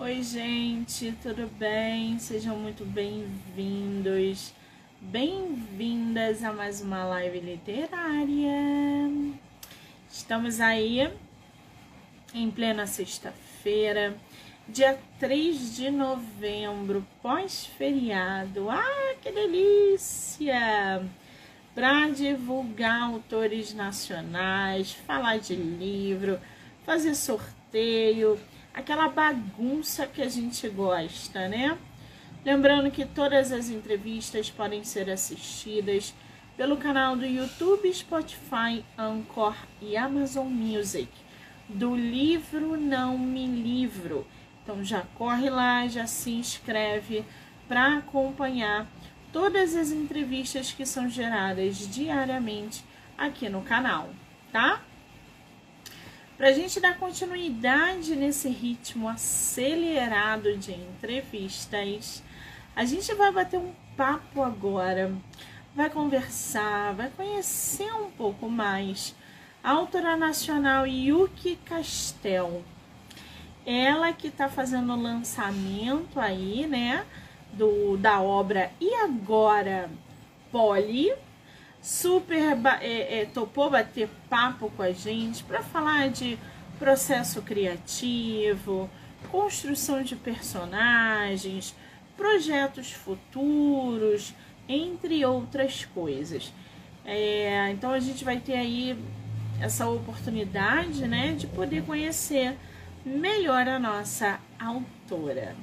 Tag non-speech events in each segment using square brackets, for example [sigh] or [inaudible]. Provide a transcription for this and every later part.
Oi, gente, tudo bem? Sejam muito bem-vindos, bem-vindas a mais uma live literária. Estamos aí em plena sexta-feira, dia 3 de novembro, pós-feriado. Ah, que delícia! Para divulgar autores nacionais, falar de livro, fazer sorteio aquela bagunça que a gente gosta, né? Lembrando que todas as entrevistas podem ser assistidas pelo canal do YouTube, Spotify, Anchor e Amazon Music, do livro Não Me Livro. Então já corre lá, já se inscreve para acompanhar todas as entrevistas que são geradas diariamente aqui no canal, tá? Para a gente dar continuidade nesse ritmo acelerado de entrevistas, a gente vai bater um papo agora, vai conversar, vai conhecer um pouco mais a autora nacional Yuki Castel. Ela que está fazendo o lançamento aí, né, do, da obra E Agora Polly, super é, é, topou bater papo com a gente para falar de processo criativo, construção de personagens, projetos futuros, entre outras coisas. É, então a gente vai ter aí essa oportunidade, né, de poder conhecer melhor a nossa autora.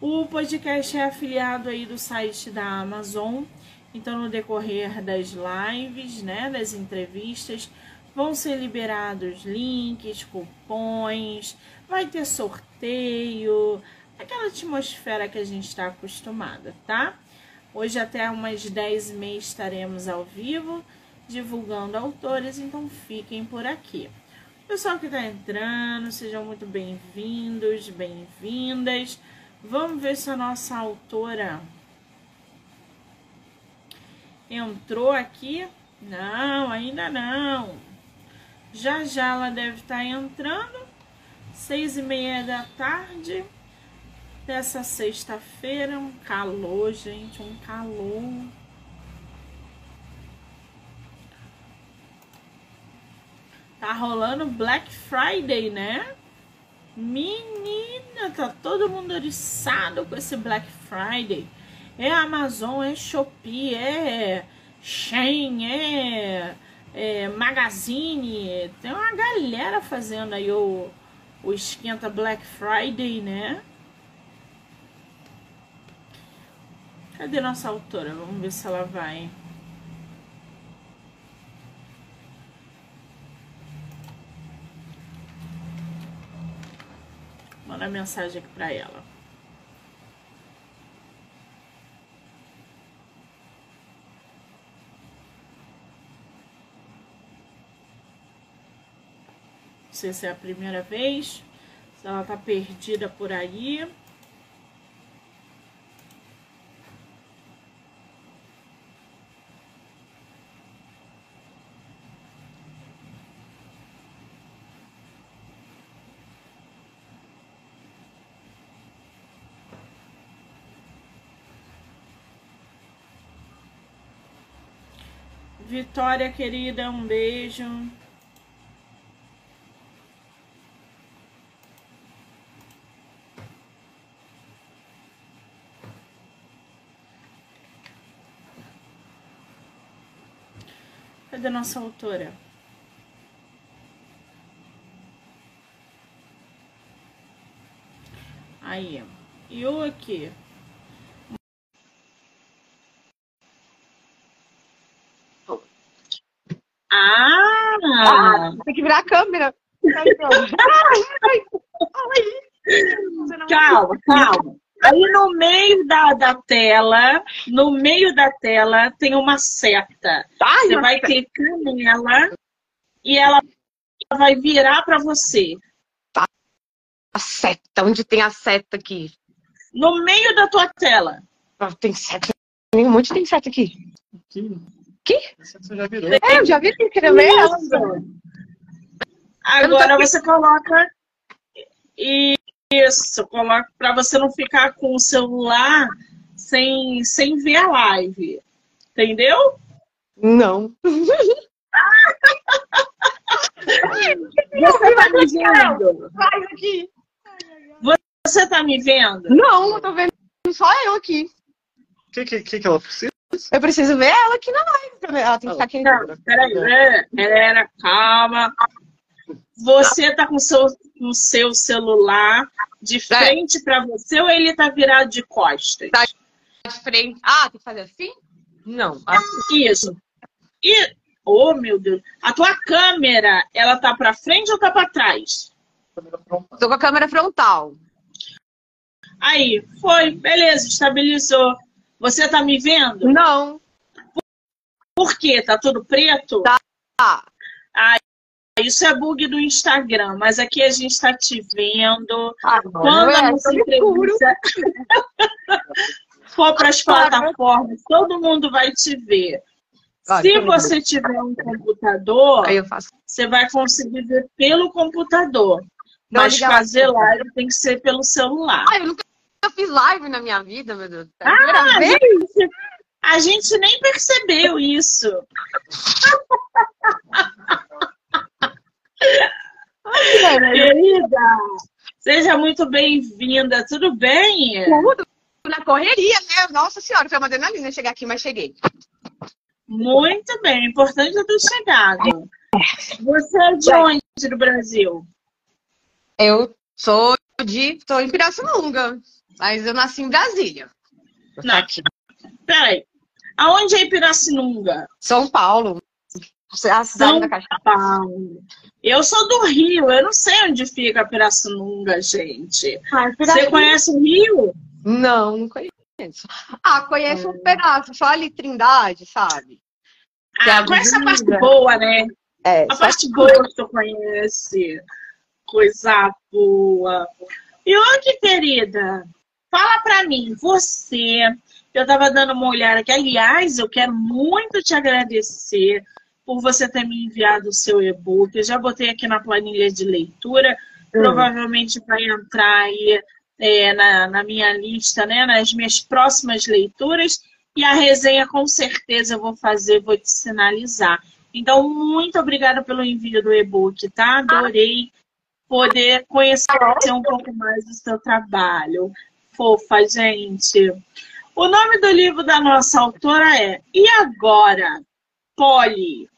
O podcast é afiliado aí do site da Amazon então, no decorrer das lives, né, das entrevistas, vão ser liberados links, cupons, vai ter sorteio, aquela atmosfera que a gente está acostumada, tá? Hoje até umas 10 e meia estaremos ao vivo divulgando autores, então fiquem por aqui. Pessoal que está entrando, sejam muito bem-vindos, bem-vindas. Vamos ver se a nossa autora entrou aqui? Não, ainda não. Já já ela deve estar tá entrando. Seis e meia da tarde dessa sexta-feira. Um calor, gente, um calor. Tá rolando Black Friday, né? Menina, tá todo mundo oriçado com esse Black Friday é Amazon, é Shopee, é Shein, é, é Magazine. Tem uma galera fazendo aí o, o esquenta Black Friday, né? Cadê nossa autora? Vamos ver se ela vai. Manda mensagem aqui para ela. Se é a primeira vez, se ela tá perdida por aí. Vitória, querida, um beijo. Cadê nossa autora? Aí, e o aqui? Ah! ah! Tem que virar a câmera. [laughs] calma, calma. Aí no meio da, da tela, no meio da tela tem uma seta. Ai, você vai clicar nela e ela vai virar para você. Tá. A seta, onde tem a seta aqui? No meio da tua tela. Ah, tem seta. Um monte tem seta aqui. Aqui? Que? Você já virou. É, eu já vi que queria ver Agora você coloca e Isso, coloca para você não ficar com o celular sem, sem ver a live. Entendeu? Não. Você tá me vendo? Vai aqui. Você tá me vendo? Não, eu tô vendo só eu aqui. O que, que, que ela precisa? Eu preciso ver ela aqui na live. pra ver- Ela tem que ficar aqui Não, peraí. Era, calma. Você tá com seu, com seu celular de frente pra você ou ele tá virado de costas? Tá. de frente. Ah, tem que fazer assim? Não. Assim. Isso. E, oh meu Deus, a tua câmera, ela tá pra frente ou tá pra trás? Tô com a câmera frontal. Aí, foi, beleza, estabilizou. Você tá me vendo? Não. Por quê? Tá tudo preto? Tá. Isso é bug do Instagram, mas aqui a gente tá te vendo. Ah, Quando não a é, nossa entrevista for [laughs] para as Agora. plataformas, todo mundo vai te ver. Se você tiver um computador, Aí eu faço. você vai conseguir ver pelo computador. Não, Mas fazer live tem que ser pelo celular. Ai, eu nunca fiz live na minha vida, meu Deus. É a Ah, gente, a gente nem percebeu isso. [laughs] Querida, seja muito bem-vinda. Tudo bem? Tudo na correria, né? Nossa senhora, foi uma adrenalina chegar aqui, mas cheguei. Muito bem. Importante eu ter chegado. Você é de onde do Brasil? Eu sou de. tô em Pirassununga, mas eu nasci em Brasília. Não. Peraí. Aonde é Pirassununga? São Paulo. A cidade São da. Paulo. Eu sou do Rio. Eu não sei onde fica Pirassununga, gente. Você conhece o Rio? Não, não conheço. Ah, conheço um pedaço, só ali Trindade, sabe? Que é Ah, conhece a parte boa, né? É, A parte boa que tu conhece. Coisa boa. E olha, querida, fala pra mim, você. Eu tava dando uma olhada aqui. Aliás, eu quero muito te agradecer por você ter me enviado o seu e-book. Eu já botei aqui na planilha de leitura. Provavelmente vai entrar aí é, na, na minha lista, né? Nas minhas próximas leituras. E a resenha, com certeza, eu vou fazer, vou te sinalizar. Então, muito obrigada pelo envio do e-book, tá? Adorei poder conhecer um pouco mais do seu trabalho. Fofa, gente. O nome do livro da nossa autora é E Agora? Polly.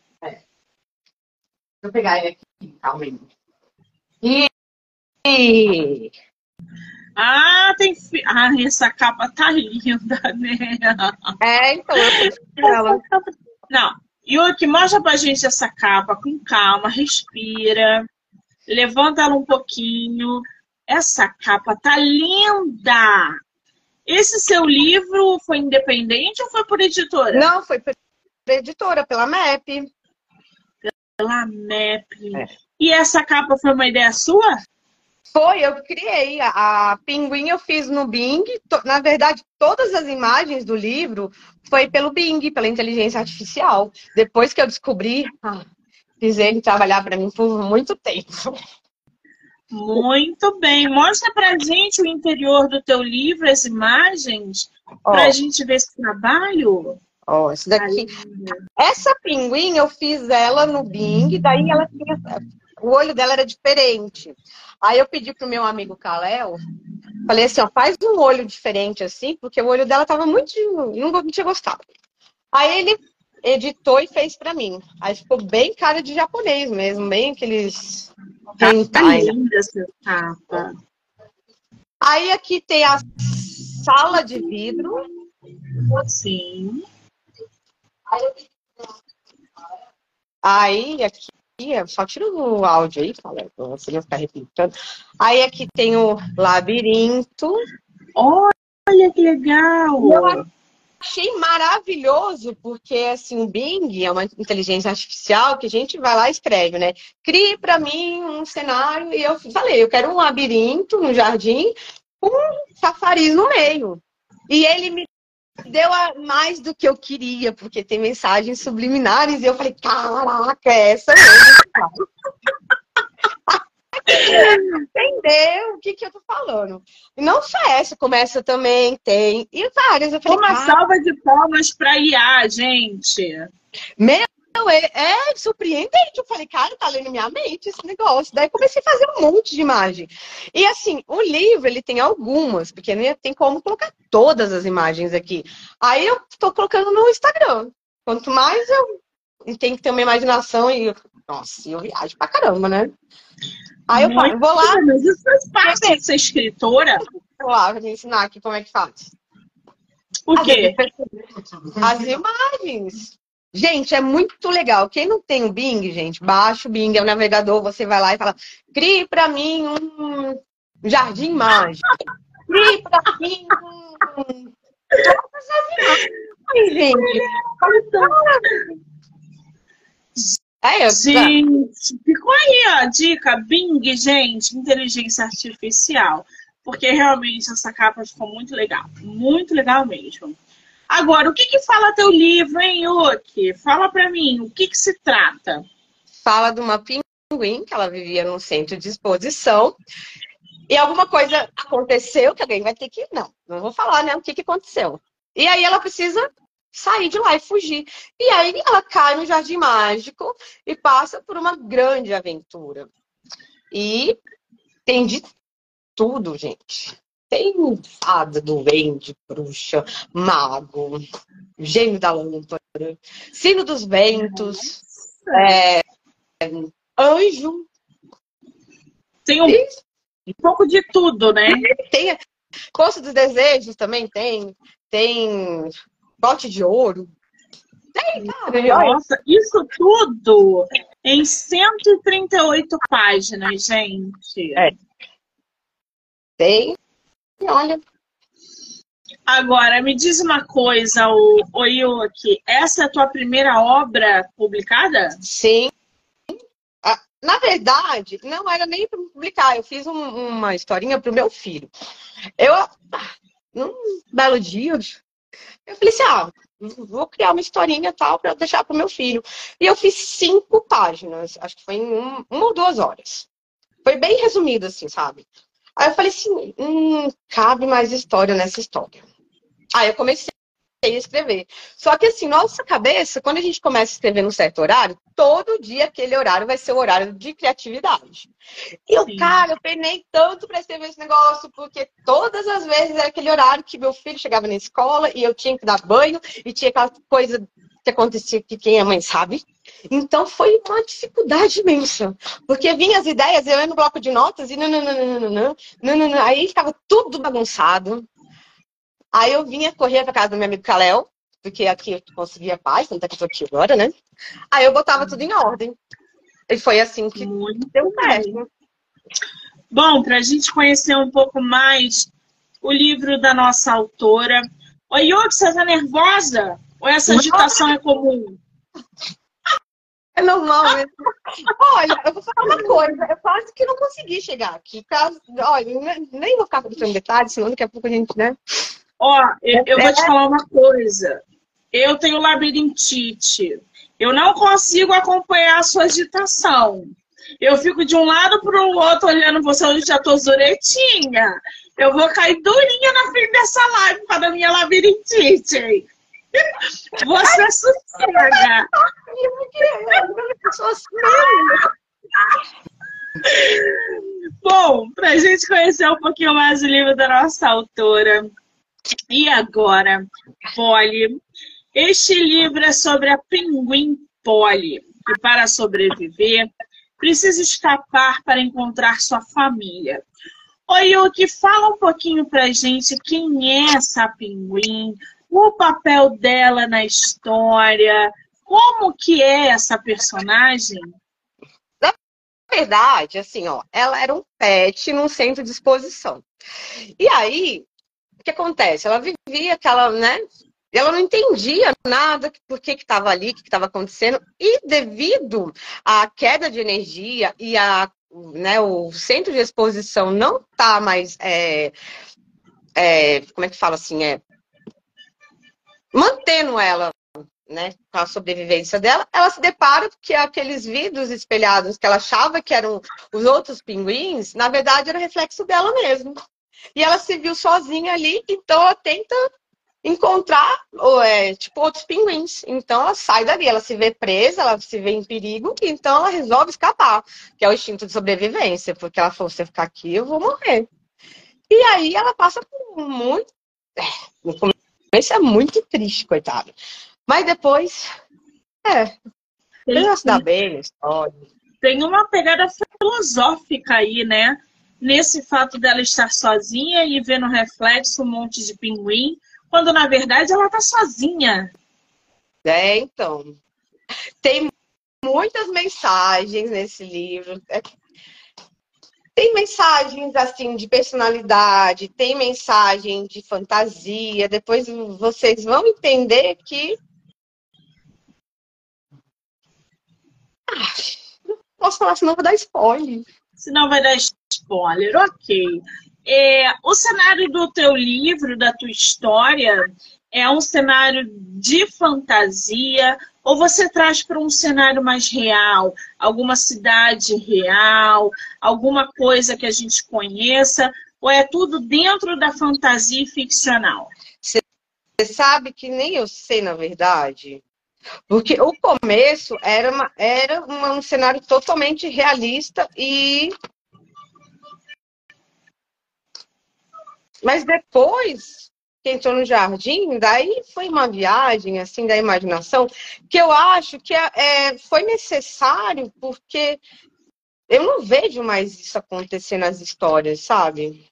Deixa eu pegar ele aqui, calma aí. E... e- Ah, tem. Fi... Ah, essa capa tá linda, [laughs] né? É, então, eu capa- Não. Yuki, mostra pra gente essa capa com calma, respira. Levanta ela um pouquinho. Essa capa tá linda! Esse seu livro foi independente ou foi por editora? Não, foi pela editora, pela MEP. Pela MEP. É. E essa capa foi uma ideia sua? Foi, eu criei. A, a Pinguim eu fiz no Bing. To- Na verdade, todas as imagens do livro foi pelo Bing, pela inteligência artificial. Depois que eu descobri, ah, fiz ele trabalhar para mim por muito tempo. Muito bem. Mostra pra gente o interior do teu livro, as imagens, Ó, pra gente ver esse trabalho. Ó, esse daqui. Essa pinguim eu fiz ela no Bing, daí ela tinha. O olho dela era diferente. Aí eu pedi pro meu amigo Kalel, falei assim, ó, faz um olho diferente assim, porque o olho dela tava muito. Não, não tinha gostado. Aí ele editou e fez pra mim. Aí ficou bem cara de japonês mesmo, bem aqueles. Tá né? linda essa capa. Aí aqui tem a sala de vidro. Sim. Aí aqui, eu só tira o áudio aí, fala, pra você não ficar repetindo. Aí aqui tem o labirinto. Olha que legal! Eu achei maravilhoso, porque assim, o Bing é uma inteligência artificial que a gente vai lá e escreve, né? Crie para mim um cenário e eu falei, eu quero um labirinto, um jardim, com um chafariz no meio. E ele me deu a- mais do que eu queria, porque tem mensagens subliminares e eu falei, caraca, é essa mesmo. [laughs] Entendeu o que, que eu tô falando? E não só essa, começa também, tem. E várias. Eu falei, Uma salva de palmas pra IA, gente. Meu, é, é, surpreendente. Eu falei, cara, tá lendo minha mente esse negócio. Daí comecei a fazer um monte de imagem. E assim, o livro, ele tem algumas, porque nem tem como colocar todas as imagens aqui. Aí eu tô colocando no Instagram. Quanto mais eu tenho que ter uma imaginação e. Nossa, eu viajo pra caramba, né? Aí eu falo, vou lá. Mas isso faz parte de ser escritora? Vou lá, vou te ensinar aqui como é que faz. O quê? As imagens. Gente, é muito legal. Quem não tem o Bing, gente, baixa o Bing, é o navegador, você vai lá e fala, crie para mim um jardim mágico. Crie para mim um... Imagens, [laughs] gente. É, gente, ficou aí a dica, Bing, gente, inteligência artificial. Porque realmente essa capa ficou muito legal. Muito legal mesmo. Agora, o que, que fala teu livro, hein, Yuki? Fala pra mim, o que, que se trata? Fala de uma pinguim que ela vivia num centro de exposição. E alguma coisa aconteceu que alguém vai ter que. Não, não vou falar, né? O que, que aconteceu. E aí ela precisa sair de lá e fugir. E aí ela cai no Jardim Mágico e passa por uma grande aventura. E tem de tudo, gente. Tem fada, doente, bruxa, mago, gênio da lâmpada, sino dos ventos, é, anjo. Tem um, um, pouco de tudo, né? Tem Poço dos Desejos também tem. Tem bote de ouro. Tem, cara. Nossa, isso tudo em 138 páginas, gente. É. Tem olha. Agora, me diz uma coisa, o, o Yuki, essa é a tua primeira obra publicada? Sim. Ah, na verdade, não era nem para publicar. Eu fiz um, uma historinha para o meu filho. Eu, num belo dia, eu falei assim: ah, vou criar uma historinha tal para deixar para o meu filho. E eu fiz cinco páginas, acho que foi em um, uma ou duas horas. Foi bem resumido, assim, sabe? Aí eu falei assim, hum, cabe mais história nessa história. Aí eu comecei a escrever. Só que assim, nossa cabeça, quando a gente começa a escrever num certo horário, todo dia aquele horário vai ser o horário de criatividade. E eu, Sim. cara, eu penei tanto para escrever esse negócio, porque todas as vezes era aquele horário que meu filho chegava na escola e eu tinha que dar banho e tinha aquela coisa que acontecia que quem é mãe sabe. Então foi uma dificuldade imensa, porque vinha as ideias, eu ia no bloco de notas e nananana, nananana, aí estava tudo bagunçado. Aí eu vinha correr para casa do meu amigo Kalel, porque aqui eu conseguia paz, tanto é que só aqui agora, né? Aí eu botava tudo em ordem. E foi assim que Muito deu certo. Bom, para a gente conhecer um pouco mais o livro da nossa autora. Oi, Yuki, você tá nervosa? Ou essa agitação é comum? É normal mesmo. Olha, eu vou falar uma coisa. Eu quase que não consegui chegar aqui. Caso, olha, nem vou ficar contando detalhes, senão daqui a pouco a gente, né? Ó, eu, eu vou te falar uma coisa. Eu tenho labirintite. Eu não consigo acompanhar a sua agitação. Eu fico de um lado para o outro olhando você onde já tô zuretinha. Eu vou cair durinha na frente dessa live para minha labirintite. Você sossega. Bom, para a gente conhecer um pouquinho mais o livro da nossa autora. E agora, Polly. Este livro é sobre a pinguim Polly, que para sobreviver precisa escapar para encontrar sua família. Oi, Yuki, fala um pouquinho pra gente quem é essa pinguim, o papel dela na história, como que é essa personagem? Na verdade, assim, ó, ela era um pet num centro de exposição. E aí, o que acontece? Ela vivia aquela, né? Ela não entendia nada por que estava ali, o que estava acontecendo. E devido à queda de energia e a, né, o centro de exposição não tá mais é, é, como é que fala assim, é mantendo ela né, a sobrevivência dela, ela se depara que aqueles vidros espelhados que ela achava que eram os outros pinguins, na verdade era reflexo dela mesmo. E ela se viu sozinha ali, então ela tenta encontrar é, tipo outros pinguins. Então ela sai dali, ela se vê presa, ela se vê em perigo, então ela resolve escapar, que é o instinto de sobrevivência, porque ela falou: se eu ficar aqui, eu vou morrer. E aí ela passa por muito. É, começo é muito triste, coitada. Mas depois, é. Ela se dá bem história. Tem uma pegada filosófica aí, né? Nesse fato dela estar sozinha e ver no reflexo um monte de pinguim, quando na verdade ela tá sozinha. É, então. Tem muitas mensagens nesse livro. É tem mensagens assim de personalidade, tem mensagem de fantasia. Depois vocês vão entender que Ah, não posso falar, senão vou dar spoiler. Senão vai dar spoiler, ok. É, o cenário do teu livro, da tua história, é um cenário de fantasia ou você traz para um cenário mais real, alguma cidade real, alguma coisa que a gente conheça, ou é tudo dentro da fantasia ficcional? Você sabe que nem eu sei, na verdade. Porque o começo era, uma, era um cenário totalmente realista e. Mas depois que entrou no jardim, daí foi uma viagem assim da imaginação que eu acho que é, é foi necessário porque eu não vejo mais isso acontecer nas histórias, sabe?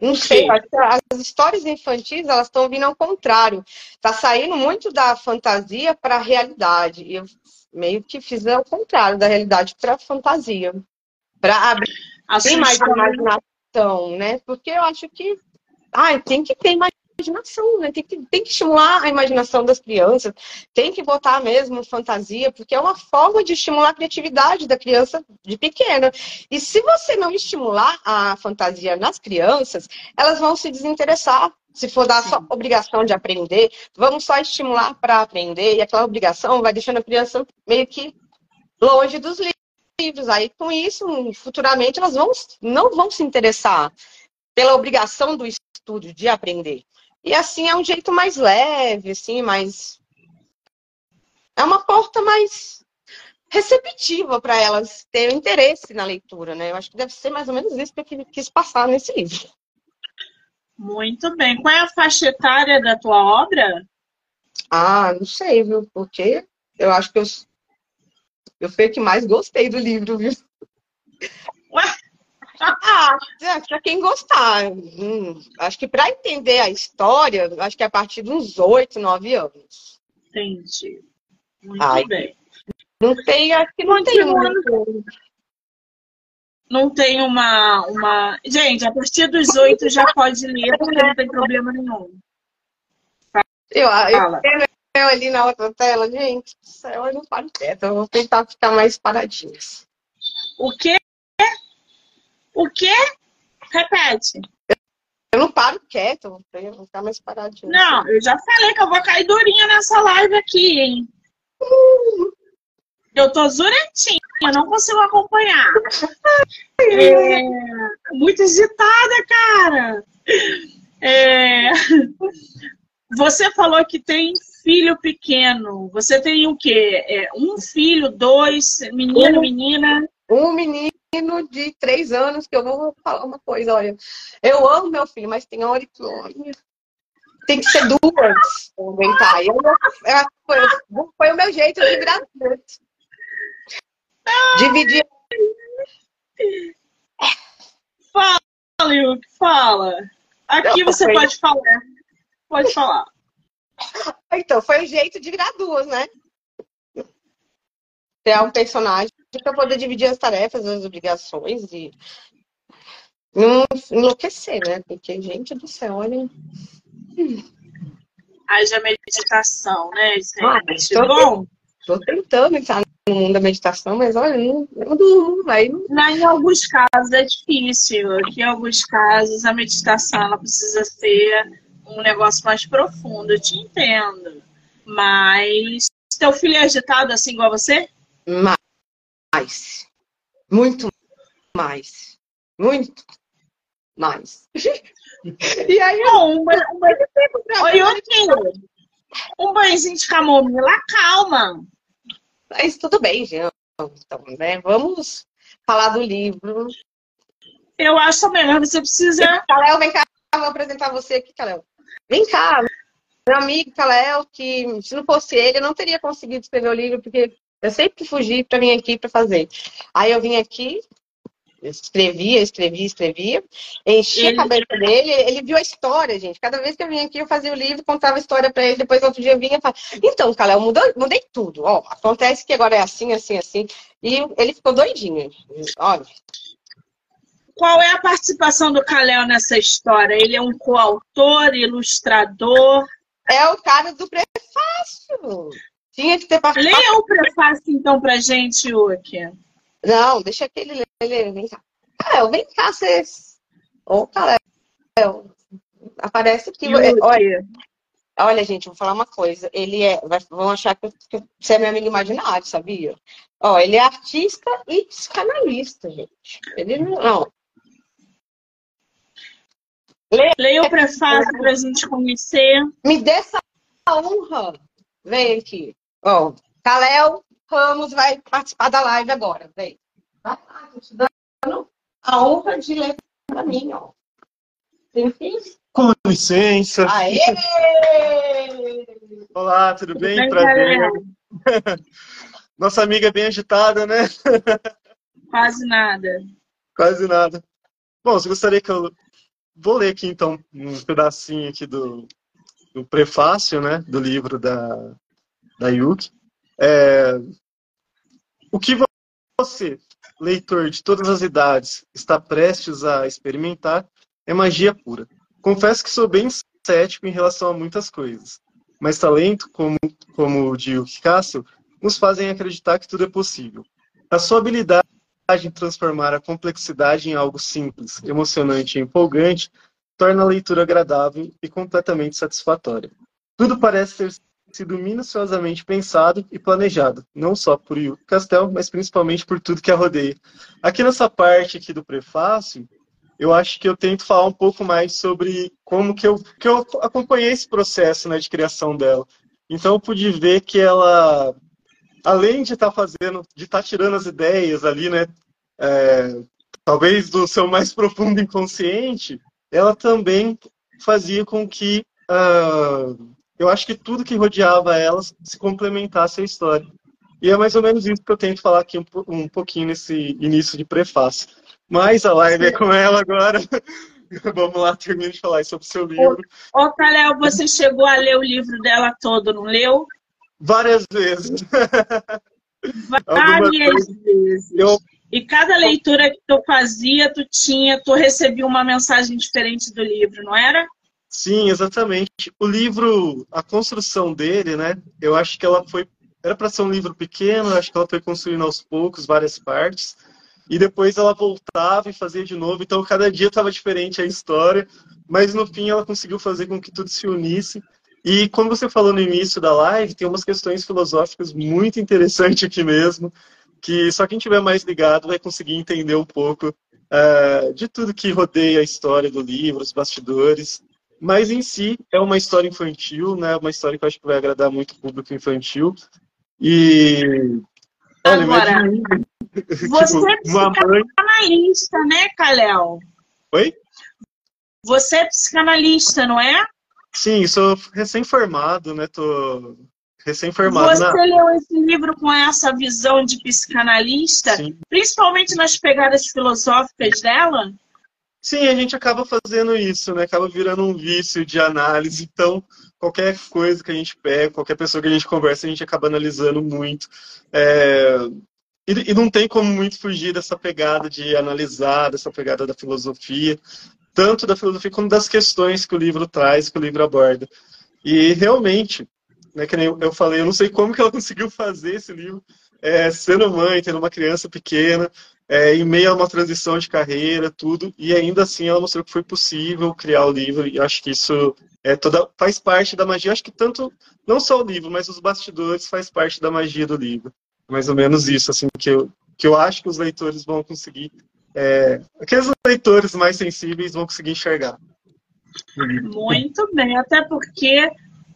Não sei, as histórias infantis elas estão vindo ao contrário. Está saindo muito da fantasia para a realidade. Eu meio que fiz ao contrário da realidade para a fantasia. Para abrir mais imaginação, né? Porque eu acho que ai, tem que ter mais imaginação, né? Tem que, tem que estimular a imaginação das crianças, tem que botar mesmo fantasia, porque é uma forma de estimular a criatividade da criança de pequena. E se você não estimular a fantasia nas crianças, elas vão se desinteressar. Se for dar só obrigação de aprender, vamos só estimular para aprender, e aquela obrigação vai deixando a criança meio que longe dos livros. Aí, com isso, futuramente, elas vão, não vão se interessar pela obrigação do estudo, de aprender. E assim é um jeito mais leve, assim, mais. É uma porta mais receptiva para elas terem interesse na leitura, né? Eu acho que deve ser mais ou menos isso que eu quis passar nesse livro. Muito bem. Qual é a faixa etária da tua obra? Ah, não sei, viu? Porque eu acho que eu, eu fui a que mais gostei do livro, viu? Ué? Ah, para quem gostar. Hum, acho que para entender a história, acho que é a partir de uns oito, nove anos. Entendi. Muito Ai, bem. Não tem, acho que não tem muito. Não tem uma, uma. Gente, a partir dos oito já pode ler, porque não tem problema nenhum. Eu, eu, eu ali na outra tela, gente, eu não paro perto. Eu vou tentar ficar mais paradinha. O quê? O quê? Repete. Eu não paro quieto, eu vou ficar mais paradinho. Não, eu já falei que eu vou cair durinha nessa live aqui, hein? Eu tô zuretinha, não consigo acompanhar. É, muito agitada, cara. É, você falou que tem filho pequeno. Você tem o quê? É, um filho, dois, menino, um, menina? Um menino menino de três anos que eu vou falar uma coisa, olha. Eu amo meu filho, mas tem hora que olha, tem que ser duas pra aguentar. Eu, eu, foi, foi, o meu jeito de virar Dividir. Fala, Luke, fala. Aqui você foi... pode falar. Pode falar. Então, foi o jeito de virar duas, né? Ter um personagem para poder dividir as tarefas, as obrigações e não enlouquecer, né? Porque, gente do céu, olha. Haja meditação, né, gente? Ah, Bom, tô tentando entrar no mundo da meditação, mas olha, não, não durmo, vai. Não... Em alguns casos é difícil. Aqui, em alguns casos, a meditação ela precisa ser um negócio mais profundo. Eu te entendo. Mas teu filho é agitado assim igual você? Mais. Muito mais. Muito mais. [laughs] e aí, um, um, um, Oi, um banhozinho de camomila, calma. Mas tudo bem, gente. Então, né? Vamos falar do livro. Eu acho melhor, você precisa. Caléo, vem cá, vou apresentar você aqui, Caléo. Vem cá, meu amigo Caléo, que se não fosse ele, eu não teria conseguido escrever o livro, porque eu sempre fugi para vir aqui para fazer. Aí eu vim aqui, escrevia, escrevia, escrevia, enchi ele... a cabeça dele, ele viu a história, gente. Cada vez que eu vinha aqui, eu fazia o livro, contava a história para ele, depois outro dia eu vinha e falava, então, Caléo, mudei, mudei tudo, ó, acontece que agora é assim, assim, assim, e ele ficou doidinho, olha. Qual é a participação do Caléo nessa história? Ele é um coautor, ilustrador? É o cara do prefácio. Tinha que ter participado. Leia o prefácio, então, pra gente, Uki. Não, deixa que ele ler. Vem cá. Caléo, vem cá, vocês. Ô, Caléo. Aparece que. Olha, olha, gente, vou falar uma coisa. Ele é. Vão achar que, que você é meu amigo imaginário, sabia? Ó, ele é artista e psicanalista, gente. Ele não. Leia o prefácio para a gente conhecer. Me dê essa honra. Vem aqui. Ó, Caléo Ramos vai participar da live agora. Vem. Vai lá, tô te dando a honra de ler para mim, ó. Com licença. Aê! Olá, tudo bem? bem Prazer. [laughs] Nossa amiga é bem agitada, né? [laughs] Quase nada. Quase nada. Bom, você gostaria que eu... Vou ler aqui, então, um pedacinho aqui do, do prefácio, né? Do livro da, da Yuki. É, o que você, leitor de todas as idades, está prestes a experimentar é magia pura. Confesso que sou bem cético em relação a muitas coisas, mas talento, como, como o de Yuki Castle, nos fazem acreditar que tudo é possível. A sua habilidade em transformar a complexidade em algo simples, emocionante e empolgante torna a leitura agradável e completamente satisfatória. Tudo parece ter sido minuciosamente pensado e planejado, não só por Yuki Castel, mas principalmente por tudo que a rodeia. Aqui nessa parte aqui do prefácio, eu acho que eu tento falar um pouco mais sobre como que eu, que eu acompanhei esse processo né, de criação dela. Então eu pude ver que ela, além de estar tá fazendo, de estar tá tirando as ideias ali, né, é, talvez do seu mais [laughs] profundo inconsciente, ela também fazia com que uh, eu acho que tudo que rodeava elas se complementasse a história. E é mais ou menos isso que eu tento falar aqui um, um pouquinho nesse início de prefácio. Mas a live é com ela agora. [laughs] Vamos lá, termine de falar sobre o seu livro. Ô, ô Caléo, você chegou a ler o livro dela todo, não leu? Várias vezes. [laughs] Várias vezes. Eu... E cada leitura que tu fazia, tu tinha, tu recebia uma mensagem diferente do livro, não era? Sim, exatamente. O livro, a construção dele, né? Eu acho que ela foi. Era para ser um livro pequeno, acho que ela foi construindo aos poucos várias partes. E depois ela voltava e fazia de novo. Então, cada dia estava diferente a história. Mas no fim, ela conseguiu fazer com que tudo se unisse. E como você falou no início da live, tem umas questões filosóficas muito interessantes aqui mesmo. Que só quem tiver mais ligado vai conseguir entender um pouco uh, de tudo que rodeia a história do livro, os bastidores. Mas em si é uma história infantil, né? Uma história que eu acho que vai agradar muito o público infantil. E. Olha, Agora, [laughs] você tipo, é psicanalista, mãe... né, Kalel? Oi? Você é psicanalista, não é? Sim, sou recém-formado, né? Tô recém-formado. Você na... leu esse livro com essa visão de psicanalista, Sim. principalmente nas pegadas filosóficas dela? Sim, a gente acaba fazendo isso, né? Acaba virando um vício de análise. Então, qualquer coisa que a gente pega, qualquer pessoa que a gente conversa, a gente acaba analisando muito. É... E, e, não tem como muito fugir dessa pegada de analisar, dessa pegada da filosofia, tanto da filosofia como das questões que o livro traz, que o livro aborda. E realmente, né, que nem eu falei, eu não sei como que ela [laughs] conseguiu fazer esse livro, é, sendo mãe, tendo uma criança pequena, é, em meio a uma transição de carreira, tudo, e ainda assim ela mostrou que foi possível criar o livro, e acho que isso é toda, faz parte da magia. Acho que tanto, não só o livro, mas os bastidores faz parte da magia do livro. Mais ou menos isso, assim, que eu, que eu acho que os leitores vão conseguir, é, aqueles leitores mais sensíveis vão conseguir enxergar. Muito bem, até porque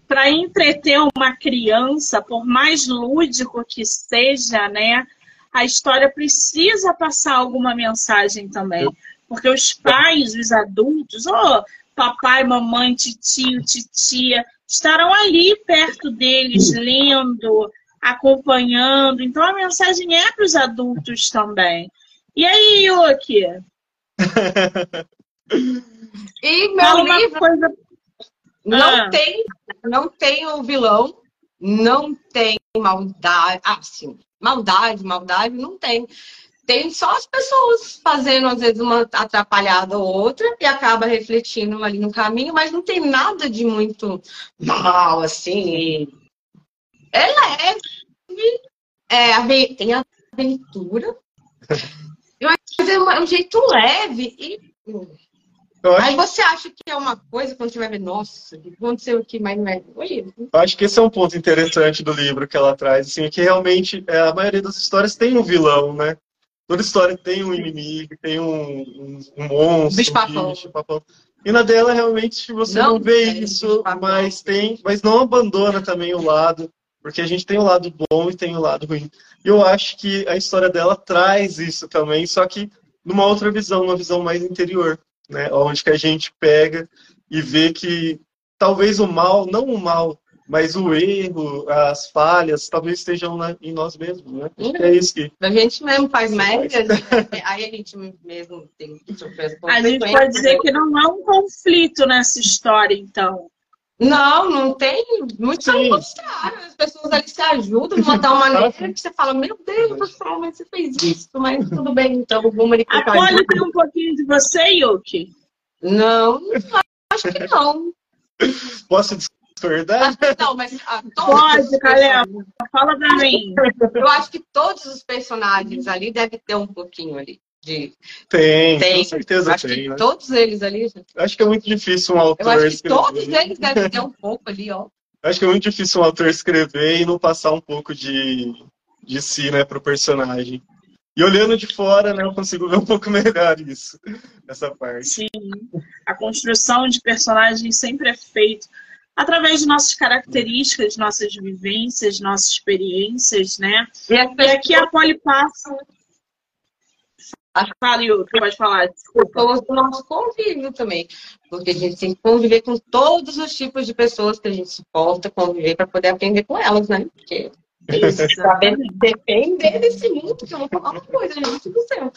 para entreter uma criança, por mais lúdico que seja, né, a história precisa passar alguma mensagem também. Porque os pais, os adultos, oh, papai, mamãe, tio, titia, estarão ali perto deles, lendo, acompanhando. Então a mensagem é para os adultos também. E aí, Yuki? [laughs] e meu Fala livro coisa... não ah. tem, não tem o vilão, não tem maldade, ah, sim, maldade, maldade, não tem tem só as pessoas fazendo, às vezes, uma atrapalhada ou outra e acaba refletindo ali no caminho, mas não tem nada de muito mal, assim. É leve, é, tem aventura, [laughs] mas é um jeito leve e. Aí você acha que é uma coisa, quando você vai ver, nossa, o que aconteceu aqui, mas não é. Eu acho que esse é um ponto interessante do livro que ela traz, assim, que realmente é, a maioria das histórias tem um vilão, né? Toda história tem um inimigo, tem um, um, um monstro, bicho um bicho, papão. E na dela, realmente, você não, não vê isso, mas tem, mas não abandona também o lado, porque a gente tem o lado bom e tem o lado ruim. E eu acho que a história dela traz isso também, só que numa outra visão, uma visão mais interior, né? Onde que a gente pega e vê que talvez o mal, não o mal mas o erro, as falhas, talvez estejam na, em nós mesmos, né? é isso que. A gente mesmo faz merda, aí a gente mesmo tem que sofrer as A gente pode dizer que não há um conflito nessa história, então. Não, não tem. Muito pelo contrário. As pessoas ali se ajudam de uma [laughs] tal maneira que você fala, meu Deus do céu, mas você fez isso, mas tudo bem, então vamos ali. A Polly tem um pouquinho de você, Yuki? Não, acho que não. Posso Verdade? Ah, não, mas ah, Pode, Caleb. Fala pra mim. Eu acho que todos os personagens ali devem ter um pouquinho ali. De... Tem, tem, com certeza acho tem. Né? Todos eles ali. Acho que é muito difícil um autor. Eu acho que escrever. todos eles devem ter um pouco ali, ó. Acho que é muito difícil um autor escrever e não passar um pouco de, de si, né, pro personagem. E olhando de fora, né, eu consigo ver um pouco melhor isso, essa parte. Sim, a construção de personagem sempre é feita através de nossas características, nossas vivências, nossas experiências, né? E, e aqui a Poli passa. Fala, Yu, tu pode falar. Pessoas do nosso convívio também. Porque a gente tem que conviver com todos os tipos de pessoas que a gente suporta conviver para poder aprender com elas, né? Porque [laughs] saber depender desse mundo, que eu vou falar uma coisa, gente do céu.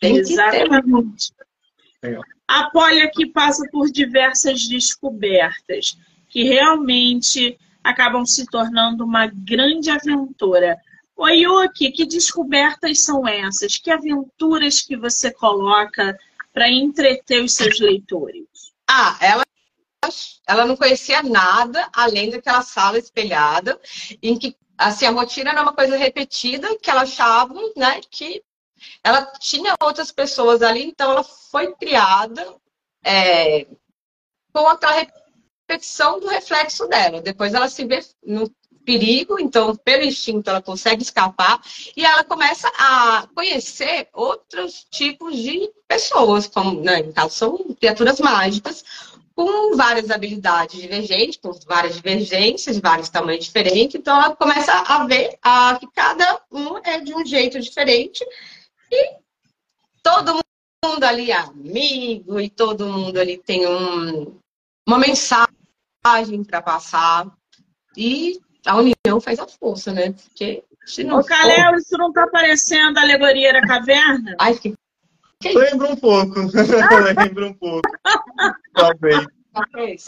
Tem Exatamente. Que ter. A Poli aqui passa por diversas descobertas que realmente acabam se tornando uma grande aventura. Oi, Yuki, que descobertas são essas? Que aventuras que você coloca para entreter os seus leitores? Ah, ela, ela não conhecia nada além daquela sala espelhada, em que assim, a rotina era uma coisa repetida, que ela achava né, que ela tinha outras pessoas ali, então ela foi criada é, com aquela repetição do reflexo dela. Depois ela se vê no perigo, então pelo instinto ela consegue escapar e ela começa a conhecer outros tipos de pessoas, como né, no caso são criaturas mágicas com várias habilidades divergentes, com várias divergências, vários tamanhos diferentes. Então ela começa a ver a, que cada um é de um jeito diferente e todo mundo ali é amigo e todo mundo ali tem um, uma mensagem para passar. E a união faz a força, né? Porque se não Ô, for... isso não tá parecendo a alegoria da caverna? Ai, que... que Lembra um pouco. [laughs] Lembra um pouco. Talvez.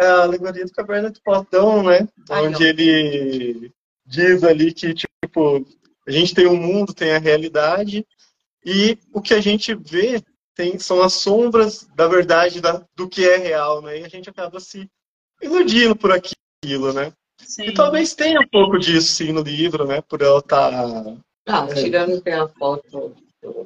É a alegoria do caverna do Platão, né? Ai, Onde não. ele diz ali que, tipo, a gente tem o um mundo, tem a realidade, e o que a gente vê tem, são as sombras da verdade da, do que é real, né? E a gente acaba se iludindo por aquilo, né? Sim. E talvez tenha um pouco disso sim no livro, né? Por ela estar tá Ah, tirando pela foto.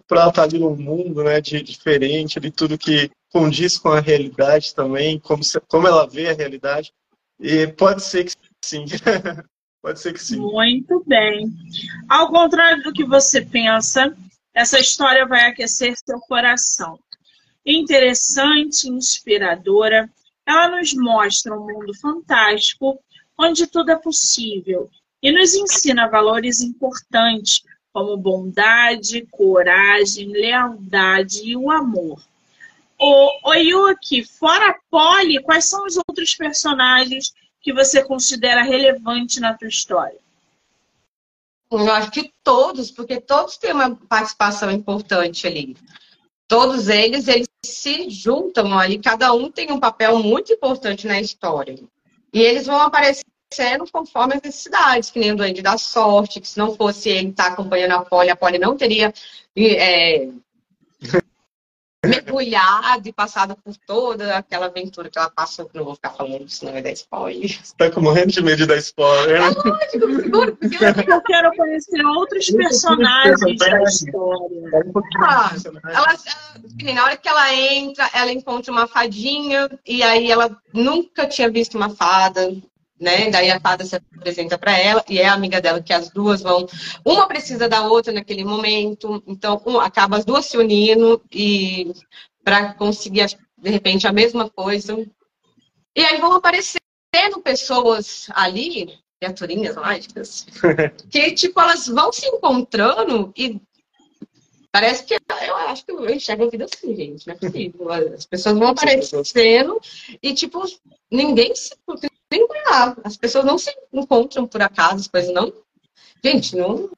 Para ela estar ali num mundo né, de, diferente, de tudo que condiz com a realidade também, como, se, como ela vê a realidade. E pode ser que sim. [laughs] pode ser que sim. Muito bem. Ao contrário do que você pensa, essa história vai aquecer seu coração. Interessante, inspiradora, ela nos mostra um mundo fantástico onde tudo é possível e nos ensina valores importantes como bondade, coragem, lealdade e o amor. O, o Yuki, fora Polly, quais são os outros personagens que você considera relevante na tua história? Eu acho que todos, porque todos têm uma participação importante ali. Todos eles, eles se juntam ali, cada um tem um papel muito importante na história. E eles vão aparecendo conforme as necessidades, que nem o Duende da Sorte, que se não fosse ele estar acompanhando a Polly, a Polly não teria é, mergulhado e passado por toda aquela aventura que ela passou, que não vou ficar falando, senão vai dar spoiler. Você tá com morrendo de medo de dar spoiler, né? É lógico, seguro, porque eu quero conhecer outros personagens da história. Ah, ela, na hora que ela entra, ela encontra uma fadinha, e aí ela nunca tinha visto uma fada, né? Daí a fada se apresenta para ela e é a amiga dela que as duas vão, uma precisa da outra naquele momento, então um, acaba as duas se unindo e para conseguir de repente a mesma coisa. E aí vão aparecendo pessoas ali, criaturinhas mágicas, [laughs] que tipo elas vão se encontrando e Parece que eu acho que eu enxergo a vida assim, gente. Não é possível. As pessoas vão aparecendo e, tipo, ninguém se nem lá. As pessoas não se encontram por acaso, as coisas não. Gente, não.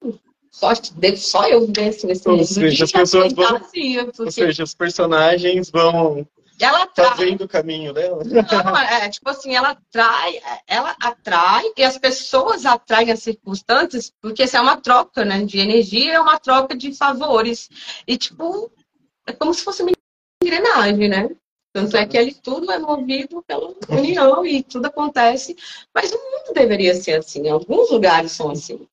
Só, só eu ver assim nesse Ou seja, as pessoas vão. Assim, porque... Ou seja, os personagens vão ela atrai... fazendo o caminho dela. Não, é tipo assim, ela atrai, ela atrai e as pessoas atraem as circunstâncias, porque isso é uma troca, né? De energia, é uma troca de favores. E tipo, é como se fosse uma engrenagem, né? Tanto é que ali tudo é movido pela união e tudo acontece. Mas o mundo deveria ser assim. Alguns lugares são assim.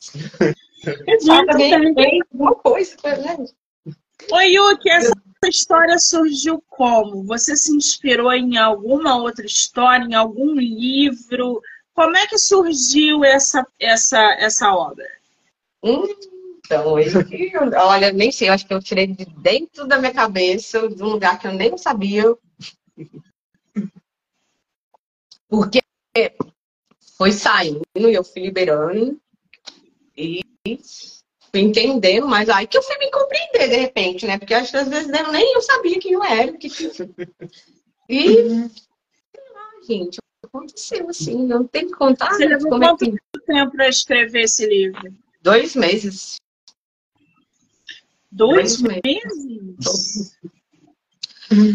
[laughs] Exatamente. Tem alguma coisa, né? Oi, Yuki, essa história surgiu como? Você se inspirou em alguma outra história, em algum livro? Como é que surgiu essa, essa, essa obra? Hum, então, olha, nem sei, eu acho que eu tirei de dentro da minha cabeça, de um lugar que eu nem sabia. Porque foi saindo e eu fui liberando e fui entendendo, mas aí que eu fui me compreender de repente, né? Porque acho que às vezes eu nem eu sabia quem eu era. Que... E, ah, gente, aconteceu assim, não tem que contar. Você levou quanto é que... tempo para escrever esse livro? Dois meses. Dois, Dois meses?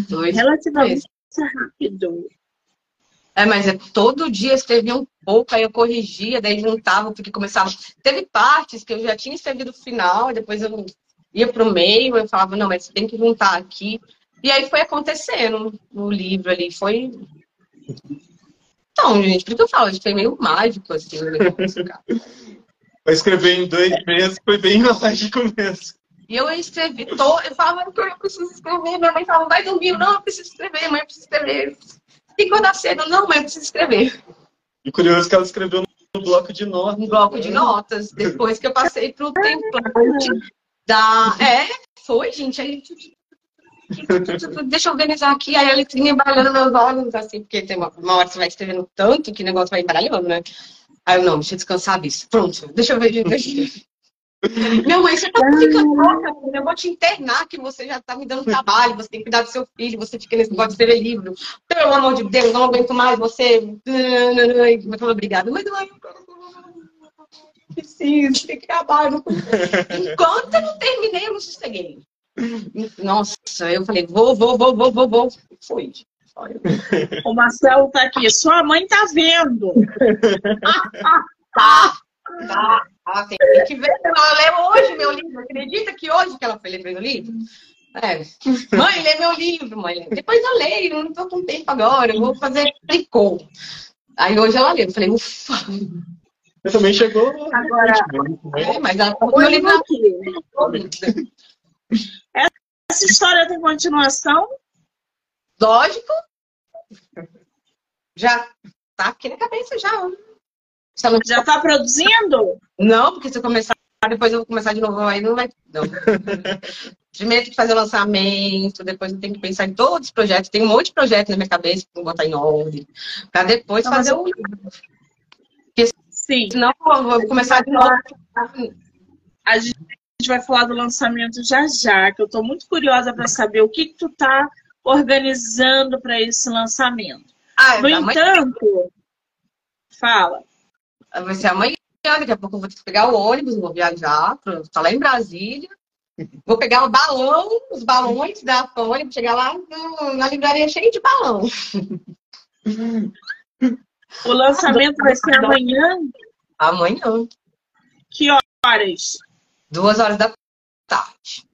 Dois Relativamente meses. rápido. É, mas é, todo dia escrevia um pouco, aí eu corrigia, daí juntava, porque começava. Teve partes que eu já tinha escrevido o final, depois eu ia para o meio, eu falava, não, mas você tem que juntar aqui. E aí foi acontecendo no livro ali, foi. Então, gente, por que eu falo? Foi meio mágico, assim, o negócio, cara. [laughs] Vai escrever em dois meses, foi bem [laughs] mágico mesmo. E eu escrevi, tô, eu falava que eu preciso escrever, minha mãe falava, vai dormir, não, eu preciso escrever, mãe, eu preciso escrever. E quando cedo, não, mãe, eu preciso escrever. E curioso que ela escreveu no bloco de notas. No bloco de notas, depois que eu passei pro template da... É, foi, gente, aí... Deixa eu organizar aqui, aí a letrinha embaralhando meus olhos, assim, porque tem uma, uma hora que você vai escrevendo tanto que o negócio vai embaralhando, né? Aí eu, não, deixa eu descansar disso. Pronto, deixa eu ver. Deixa eu ver. Meu mãe, você tá [laughs] ficando louca, eu vou te internar, que você já tá me dando trabalho, você tem que cuidar do seu filho, você fica nesse negócio de escrever livro. Pelo amor de Deus, não aguento mais você. Eu falei, obrigada, mas não preciso, tem que acabar. Enquanto eu não terminei, eu não sosseguei. Nossa, eu falei, vou, vou, vou, vou, vou, vou. Foi. [laughs] O Marcelo tá aqui, sua mãe tá vendo. [laughs] tá, tá. Ela tem que ver. Ela leu hoje meu livro. Acredita que hoje que ela foi ler meu livro? É. Mãe, lê meu livro, mãe. Depois eu leio, não estou com tempo agora, eu vou fazer tricô. Aí hoje ela leu. Eu falei, ufa. Eu também chegou. Agora, é, mas ela tá meu livro aqui. Essa história tem continuação? Lógico. Já tá aqui na cabeça já. Não... Já tá produzindo? Não, porque se eu começar, depois eu vou começar de novo, aí não vai. Não. [laughs] Primeiro tem que fazer o lançamento, depois eu tenho que pensar em todos os projetos. Tem um monte de projetos na minha cabeça que vou botar em ordem. Pra depois não, fazer o livro. Sim. Senão eu vou começar de novo. A gente vai falar do lançamento já já, que eu tô muito curiosa para saber o que, que tu tá organizando para esse lançamento. Ah, no entanto, fala. Vai ser amanhã, daqui a pouco eu vou ter que pegar o ônibus, vou viajar, estar tá lá em Brasília. Vou pegar o balão, os balões da Folha, chegar lá na livraria cheia de balão. [laughs] O lançamento vai ser amanhã? Amanhã. Que horas? Duas horas da tarde.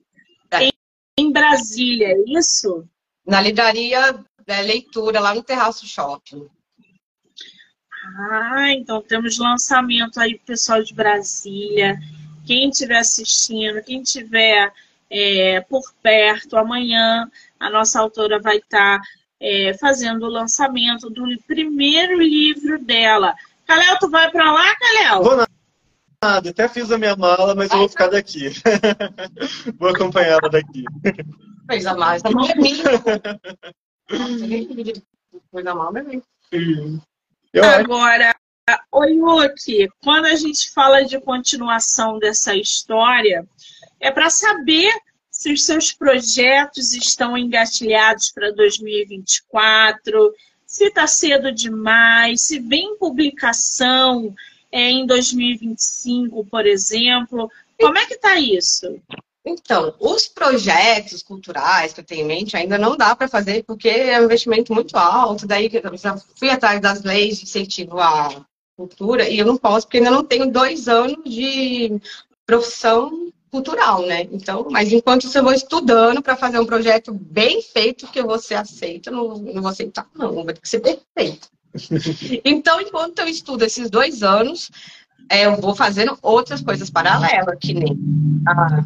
Em, em Brasília, é isso? Na livraria é, Leitura, lá no Terraço Shopping. Ah, então temos lançamento aí pro pessoal de Brasília. Quem estiver assistindo, quem estiver é, por perto, amanhã a nossa autora vai estar tá, é, fazendo o lançamento do primeiro livro dela. Caléo, tu vai para lá, Caléo? Vou nada, até fiz a minha mala, mas eu vou ficar daqui. [laughs] vou acompanhar ela daqui. Fez a mala, [laughs] essa mala é minha. Minha. Agora, oi, Yuki, quando a gente fala de continuação dessa história, é para saber se os seus projetos estão engatilhados para 2024, se está cedo demais, se vem publicação é, em 2025, por exemplo. Como é que está isso? Então, os projetos culturais que eu tenho em mente ainda não dá para fazer porque é um investimento muito alto. Daí eu já fui atrás das leis de incentivo à cultura e eu não posso porque ainda não tenho dois anos de profissão cultural, né? Então, mas enquanto eu vou estudando para fazer um projeto bem feito que você aceita, não, não vou aceitar, não, vai ter que ser perfeito. [laughs] então, enquanto eu estudo esses dois anos, é, eu vou fazendo outras coisas paralelas, que nem a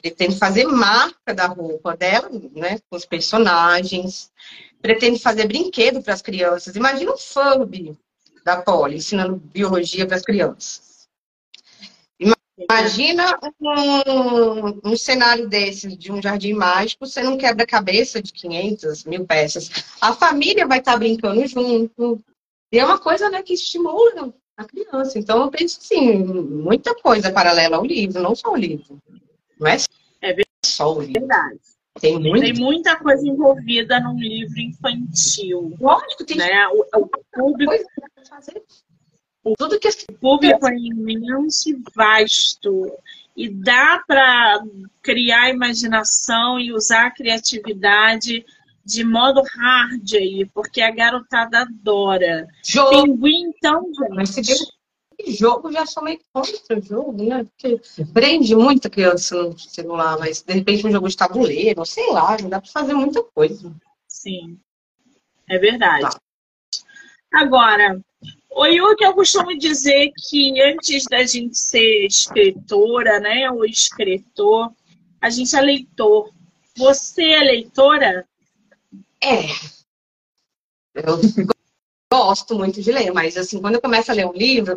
pretendo fazer marca da roupa dela, né, com os personagens. Pretendo fazer brinquedo para as crianças. Imagina um Furby da Poli ensinando biologia para as crianças. Imagina um, um, cenário desse, de um jardim mágico, você não quebra-cabeça de 500 mil peças. A família vai estar tá brincando junto. E é uma coisa né, que estimula a criança. Então, eu penso assim, muita coisa paralela ao livro, não só o livro. Não é, é só o livro. Verdade. Tem, muito... tem muita coisa envolvida num livro infantil. Lógico, tem né? o, o público. O, Tudo que o público é imenso e vasto. E dá para criar imaginação e usar a criatividade de modo hard aí, porque a garotada adora. Jogo. Pinguim, então, gente jogo já sou meio contra o jogo, né? Porque prende muita criança no celular, mas de repente um jogo de tabuleiro, sei lá, dá para fazer muita coisa. Sim, é verdade. Tá. Agora, o Yuki, eu costumo dizer que antes da gente ser escritora, né, ou escritor, a gente é leitor. Você é leitora? É. Eu gosto muito de ler, mas assim, quando eu começo a ler um livro,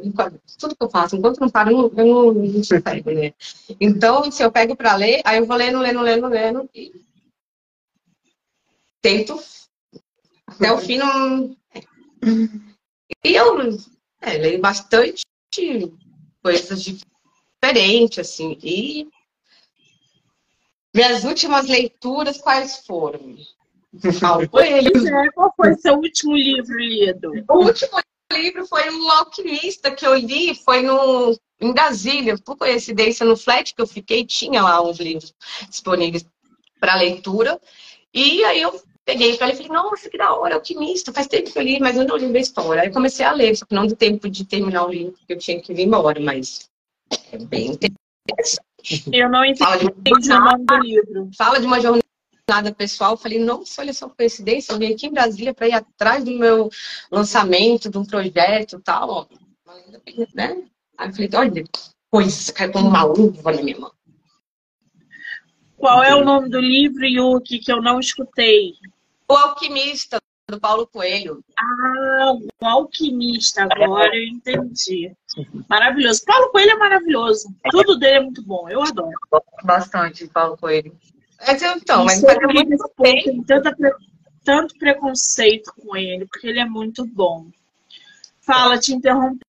tudo que eu faço, enquanto eu não paro, eu não, eu não, né? Então, se eu pego para ler, aí eu vou lendo, lendo, lendo, lendo e tento até o fim não. E eu é, leio bastante coisas diferentes, assim, e minhas últimas leituras quais foram? [laughs] É, qual foi seu último livro lido? O último livro foi um alquimista que eu li, foi no, em Brasília, por coincidência, no flat que eu fiquei, tinha lá uns livros disponíveis para leitura. E aí eu peguei para ele e falei, nossa, que da hora, alquimista, faz tempo que eu li, mas eu não li a história. Aí eu comecei a ler, só que não deu tempo de terminar o livro, porque eu tinha que vir embora, mas é bem interessante. Eu não entendi o nome do livro. Fala de uma jornada nada pessoal, falei, nossa, olha só coincidência, eu vim aqui em Brasília para ir atrás do meu lançamento, de um projeto e tal. né? Aí eu falei, olha, coisa, caiu como uma uva na minha mão. Qual é o nome do livro, Yuki, que eu não escutei? O Alquimista, do Paulo Coelho. Ah, o Alquimista, agora eu entendi. Maravilhoso. Paulo Coelho é maravilhoso. Tudo dele é muito bom, eu adoro. Gosto bastante Paulo Coelho. Mas então, mas faz muito tempo. tanta pre- tanto preconceito com ele, porque ele é muito bom. Fala, te interrompi,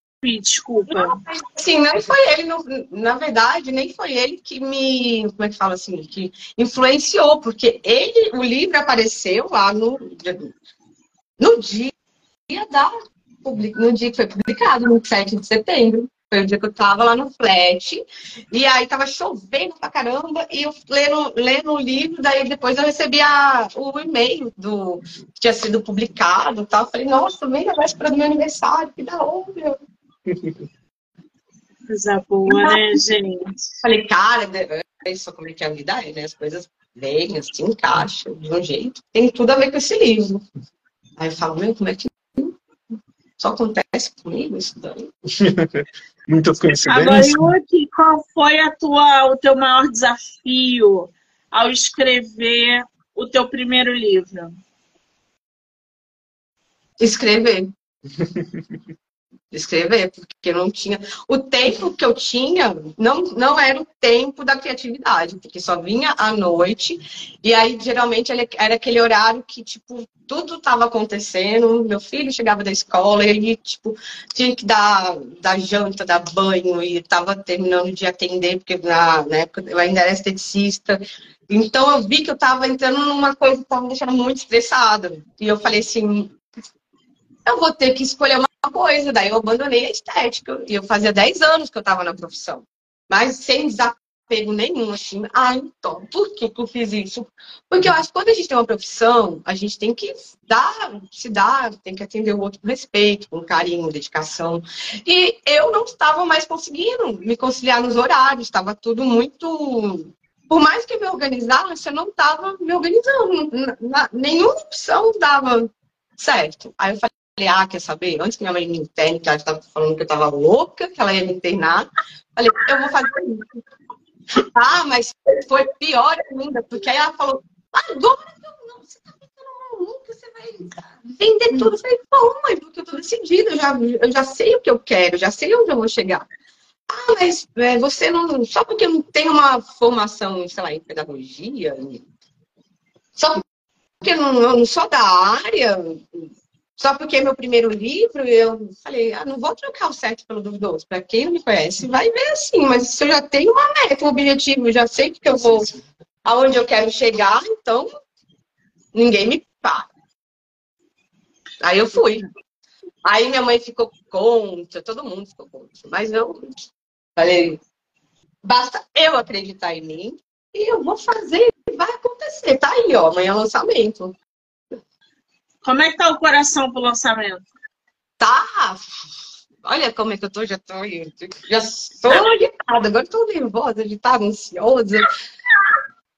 desculpa. Sim, não foi ele, não- na verdade, nem foi ele que me, como é que fala assim, que influenciou, porque ele, o livro apareceu lá no, no dia da, no dia que foi publicado, no 7 de setembro. Foi o dia que eu tava lá no flat, e aí tava chovendo pra caramba, e eu lendo, lendo o livro, daí depois eu recebi a, o e-mail do que tinha sido publicado e tal. Eu falei, nossa, bem na véspera do meu aniversário, que da hora. [laughs] Coisa boa, né, gente? Falei, cara, é isso como é que a vida é, né? As coisas vêm, assim, encaixam de um jeito. Tem tudo a ver com esse livro. Aí eu falo, meu, como é que só acontece comigo isso daí? [laughs] Muitas Agora, coincidências. Yuki, qual foi a tua, o teu maior desafio ao escrever o teu primeiro livro? Escrever. [laughs] Escrever, porque não tinha. O tempo que eu tinha não, não era o tempo da criatividade, porque só vinha à noite, e aí geralmente era aquele horário que, tipo, tudo estava acontecendo, meu filho chegava da escola, ele, tipo, tinha que dar, dar janta, dar banho, e estava terminando de atender, porque na, na época eu ainda era esteticista. Então eu vi que eu estava entrando numa coisa que estava me deixando muito estressada. E eu falei assim, eu vou ter que escolher uma coisa. Daí eu abandonei a estética. E eu fazia 10 anos que eu estava na profissão. Mas sem desapego nenhum, assim. Ah, então, por que, que eu fiz isso? Porque eu acho que quando a gente tem uma profissão, a gente tem que dar, se dar, tem que atender o outro com respeito, com carinho, dedicação. E eu não estava mais conseguindo me conciliar nos horários, estava tudo muito. Por mais que eu me organizasse, eu não estava me organizando. Nenhuma opção dava certo. Aí eu falei, ah, quer saber? Antes que minha mãe me interne, que ela estava falando que eu estava louca, que ela ia me internar, falei, eu vou fazer isso. Ah, mas foi pior ainda, porque aí ela falou, agora eu não, você tá ficando maluca, você vai vender tudo. Eu falei, não, mãe, porque eu tô decidida, eu já, eu já sei o que eu quero, já sei onde eu vou chegar. Ah, mas é, você não. Só porque eu não tenho uma formação, sei lá, em pedagogia, só porque eu não, eu não sou da área, só porque é meu primeiro livro, eu falei, ah, não vou trocar o 7 pelo duvidoso. Para quem não me conhece, vai ver assim, mas se eu já tenho uma meta, um objetivo, já sei que eu vou, aonde eu quero chegar, então ninguém me para. Aí eu fui. Aí minha mãe ficou contra, todo mundo ficou contra. Mas eu falei, basta eu acreditar em mim e eu vou fazer, vai acontecer. Tá aí, ó, amanhã é lançamento. Como é que tá o coração pro lançamento? Tá. Olha como é que eu tô, já tô, já sou agitada, agora tô nervosa, agitada, ansiosa,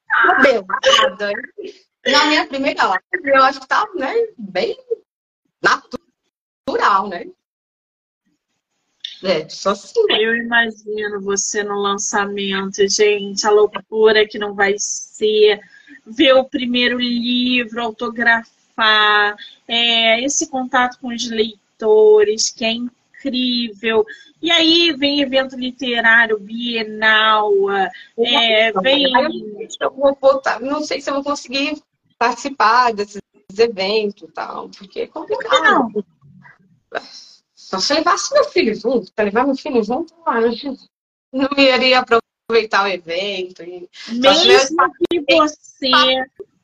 cabelada. Na minha primeira live, eu acho que tá, né, bem natural, né? É, só assim. Eu imagino você no lançamento, gente, a loucura que não vai ser. Ver o primeiro livro, autografar, é, esse contato com os leitores, que é incrível. E aí vem evento literário, bienal, é, vem. Voltar, não sei se eu vou conseguir participar desses eventos tal, porque é complicado. Não, Só se eu levasse meu filho junto, para levar meu filho junto, não iria aproveitar o evento. E... mesmo que você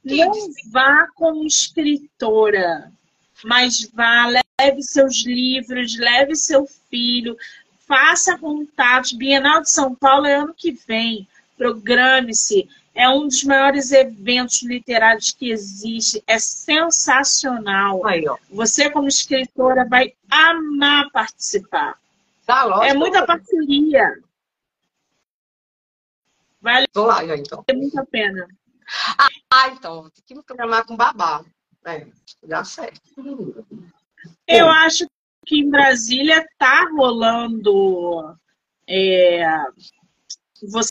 não vá como escritora, mas vá, leve seus livros, leve seu filho, faça contatos. Bienal de São Paulo é ano que vem. Programe-se. É um dos maiores eventos literários que existe. É sensacional. Aí. Você, como escritora, vai amar participar. Tá, lógico. É muita parceria. Vale Vou lá, já, então. muito a pena. Ah, então, vou ter que me programar com babá. É, dá certo. Eu acho que em Brasília tá rolando. É, você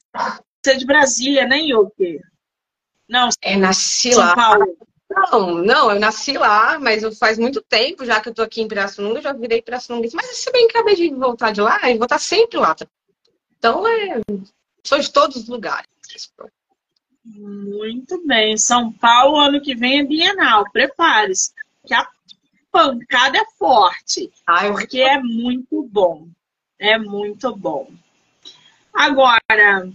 é de Brasília, né, Yuki? Não, é, nasci São lá. Paulo. Não, não, eu nasci lá, mas faz muito tempo já que eu tô aqui em Pirassununga, já virei Pirassununga. Mas se bem que acabei de voltar de lá, eu vou estar sempre lá. Então, é, sou de todos os lugares. Muito bem. São Paulo, ano que vem é Bienal. Prepare-se, que a pancada é forte. Ai, porque é muito bom. É muito bom. Agora,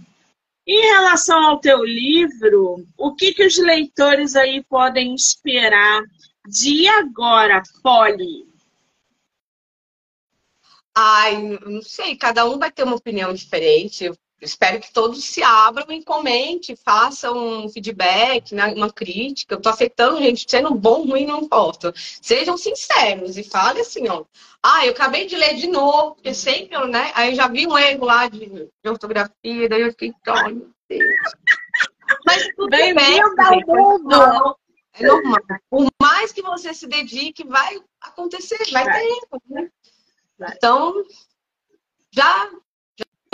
em relação ao teu livro, o que, que os leitores aí podem esperar de agora, Polly? Ai, não sei, cada um vai ter uma opinião diferente. Eu espero que todos se abram e comentem, façam um feedback, né, uma crítica. Eu tô aceitando, gente, sendo bom, ruim, não importa. Sejam sinceros e falem assim, ó. Ah, eu acabei de ler de novo, porque sempre, né? Aí eu já vi um erro lá de, de ortografia, daí eu fiquei, oh, meu Deus. Mas tudo bem, bem é normal. É normal. Por mais que você se dedique, vai acontecer, vai, vai. ter erro, né? Vai. Então, já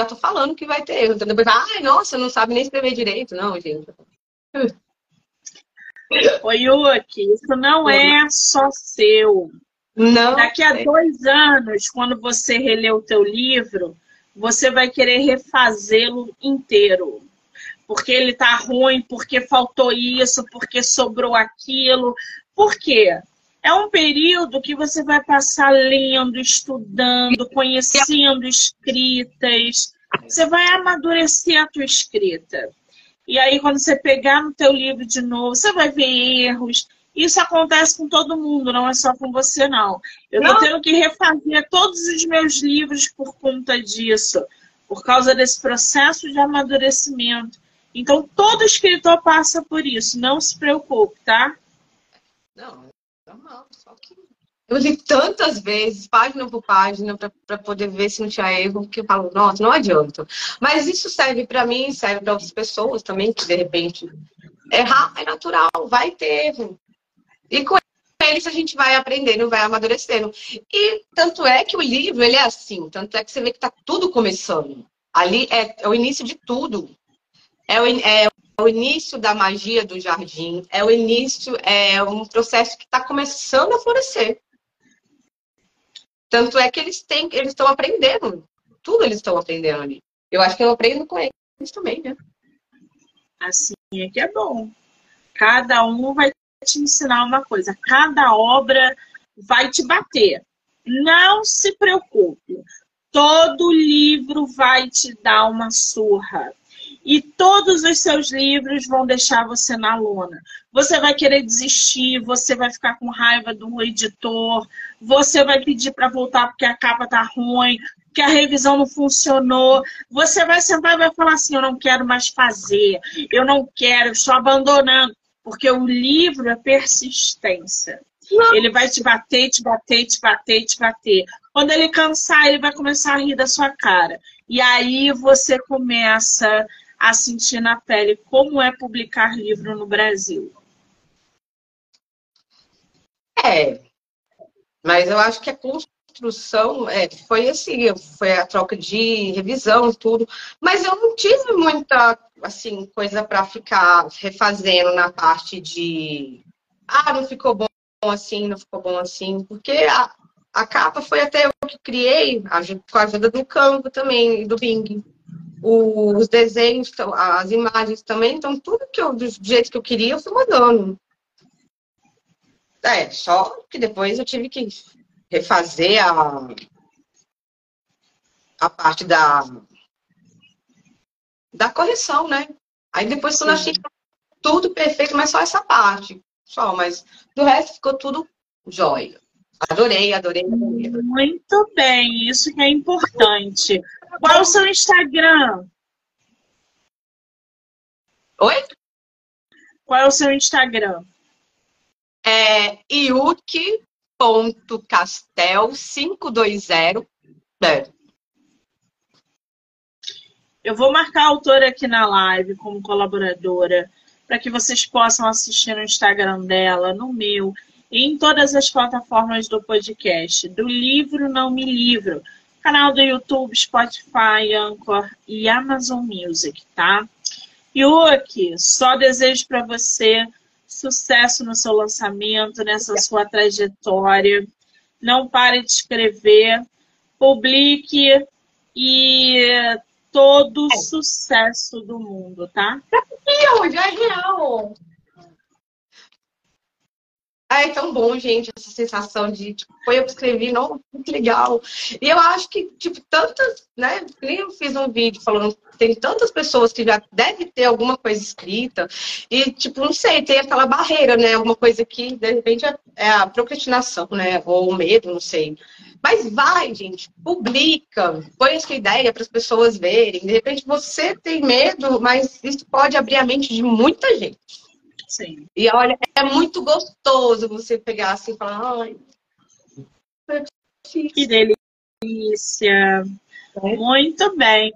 já tô falando que vai ter erro. Então depois, ai, nossa, não sabe nem escrever direito. Não, gente. Oi, Yuki, isso não é só seu. Não. Daqui a dois anos, quando você reler o teu livro, você vai querer refazê-lo inteiro. Porque ele tá ruim, porque faltou isso, porque sobrou aquilo. Por quê? É um período que você vai passar lendo, estudando, conhecendo escritas. Você vai amadurecer a tua escrita. E aí, quando você pegar no teu livro de novo, você vai ver erros. Isso acontece com todo mundo, não é só com você, não. Eu estou tendo que refazer todos os meus livros por conta disso, por causa desse processo de amadurecimento. Então, todo escritor passa por isso, não se preocupe, tá? Não, normal, só que. Eu li tantas vezes, página por página, para poder ver se não tinha erro, que eu falo, nossa, não adianta. Mas isso serve para mim, serve para outras pessoas também, que de repente errar é natural, vai ter erro. E com eles a gente vai aprendendo, vai amadurecendo. E tanto é que o livro, ele é assim, tanto é que você vê que está tudo começando. Ali é, é, o início de tudo. É o, é o início da magia do jardim, é o início, é um processo que está começando a florescer. Tanto é que eles têm, eles estão aprendendo, tudo eles estão aprendendo ali. Eu acho que eu aprendo com eles também, né? Assim é que é bom. Cada um vai te ensinar uma coisa, cada obra vai te bater. Não se preocupe. Todo livro vai te dar uma surra e todos os seus livros vão deixar você na lona. Você vai querer desistir, você vai ficar com raiva do editor, você vai pedir para voltar porque a capa tá ruim, que a revisão não funcionou. Você vai sentar e vai falar assim: eu não quero mais fazer, eu não quero, estou abandonando. Porque o livro é persistência. Não. Ele vai te bater, te bater, te bater, te bater. Quando ele cansar, ele vai começar a rir da sua cara. E aí você começa a sentir na pele como é publicar livro no Brasil? É, mas eu acho que a construção é, foi assim, foi a troca de revisão e tudo, mas eu não tive muita assim coisa para ficar refazendo na parte de ah, não ficou bom assim, não ficou bom assim, porque a, a capa foi até eu que criei, com a ajuda do Canva também, do Bing os desenhos, as imagens também, então tudo que eu, do jeito que eu queria, eu fui mandando. É, só que depois eu tive que refazer a, a parte da, da correção, né? Aí depois quando eu achei tudo perfeito, mas só essa parte. Só, mas do resto ficou tudo jóia. Adorei, adorei, adorei. Muito bem, isso que é importante. Qual é o seu Instagram? Oi? Qual é o seu Instagram? É iuki.castel520. É. Eu vou marcar a autora aqui na live como colaboradora para que vocês possam assistir no Instagram dela, no meu em todas as plataformas do podcast, do livro Não Me Livro, canal do YouTube, Spotify, Anchor e Amazon Music, tá? Yuki, só desejo para você sucesso no seu lançamento, nessa sua trajetória. Não pare de escrever, publique e todo o sucesso do mundo, tá? Meu, já é real. Ah, é tão bom, gente, essa sensação de, tipo, foi eu que escrevi, não, muito legal. E eu acho que, tipo, tantas, né, nem eu fiz um vídeo falando, tem tantas pessoas que já devem ter alguma coisa escrita, e, tipo, não sei, tem aquela barreira, né, alguma coisa que, de repente, é, é a procrastinação, né, ou o medo, não sei. Mas vai, gente, publica, põe essa ideia para as pessoas verem. De repente você tem medo, mas isso pode abrir a mente de muita gente. Sim. E olha, é muito gostoso você pegar assim e falar, ai, que delícia. É. Muito bem.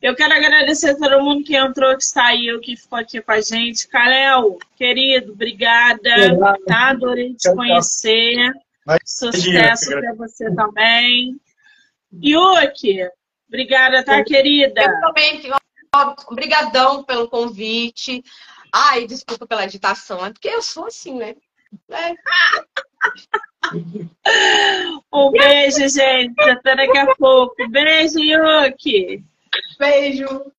Eu quero agradecer a todo mundo que entrou, que saiu, que ficou aqui com a gente. Kalel, querido, obrigada. Tá? Adorei te conhecer. Sucesso para você também. Yuki, obrigada, tá, querida? Eu também. Obrigadão pelo convite. Ai, desculpa pela agitação, é porque eu sou assim, né? É. Um beijo, gente. Até daqui a pouco. Beijo, Yuki. Beijo.